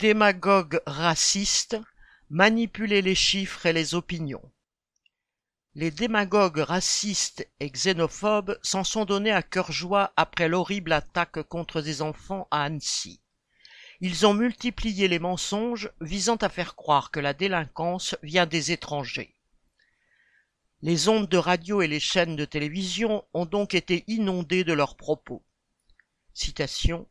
démagogues racistes, manipuler les chiffres et les opinions. Les démagogues racistes et xénophobes s'en sont donnés à cœur joie après l'horrible attaque contre des enfants à Annecy. Ils ont multiplié les mensonges visant à faire croire que la délinquance vient des étrangers. Les ondes de radio et les chaînes de télévision ont donc été inondées de leurs propos. Citation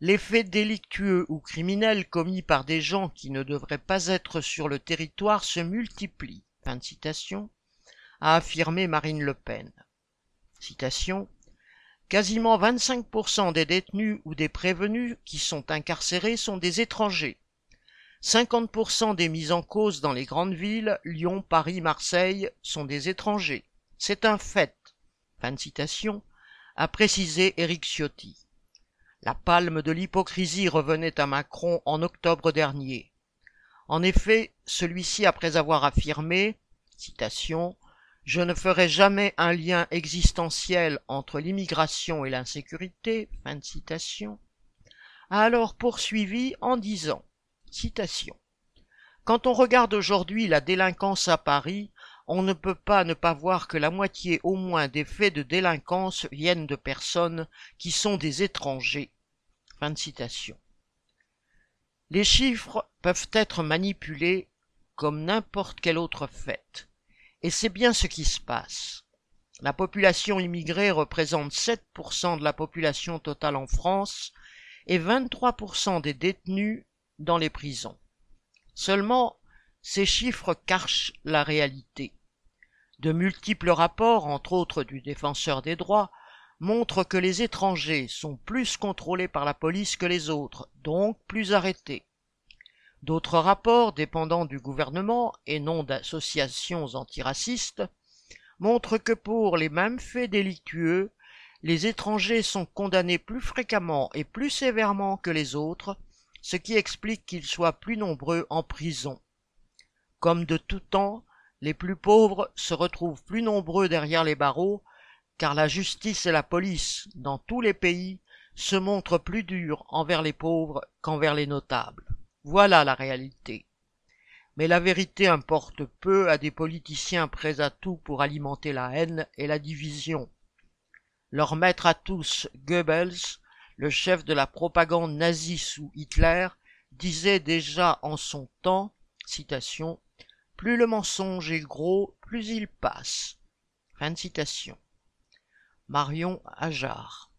les faits délictueux ou criminels commis par des gens qui ne devraient pas être sur le territoire se multiplient. Fin de citation, a affirmé Marine Le Pen. Citation Quasiment 25% des détenus ou des prévenus qui sont incarcérés sont des étrangers. 50% des mises en cause dans les grandes villes, Lyon, Paris, Marseille, sont des étrangers. C'est un fait. Fin de a précisé Éric Ciotti. La palme de l'hypocrisie revenait à Macron en octobre dernier. En effet, celui-ci, après avoir affirmé, citation, je ne ferai jamais un lien existentiel entre l'immigration et l'insécurité, fin de citation, a alors poursuivi en disant, citation, Quand on regarde aujourd'hui la délinquance à Paris, on ne peut pas ne pas voir que la moitié au moins des faits de délinquance viennent de personnes qui sont des étrangers citation. Les chiffres peuvent être manipulés comme n'importe quel autre fait, et c'est bien ce qui se passe. La population immigrée représente 7% de la population totale en France et 23% des détenus dans les prisons. Seulement, ces chiffres cachent la réalité. De multiples rapports, entre autres du défenseur des droits, montre que les étrangers sont plus contrôlés par la police que les autres, donc plus arrêtés. D'autres rapports dépendant du gouvernement et non d'associations antiracistes montrent que pour les mêmes faits délictueux, les étrangers sont condamnés plus fréquemment et plus sévèrement que les autres, ce qui explique qu'ils soient plus nombreux en prison. Comme de tout temps, les plus pauvres se retrouvent plus nombreux derrière les barreaux car la justice et la police, dans tous les pays, se montrent plus dures envers les pauvres qu'envers les notables. Voilà la réalité. Mais la vérité importe peu à des politiciens prêts à tout pour alimenter la haine et la division. Leur maître à tous, Goebbels, le chef de la propagande nazie sous Hitler, disait déjà en son temps, citation, Plus le mensonge est gros, plus il passe. Marion Ajard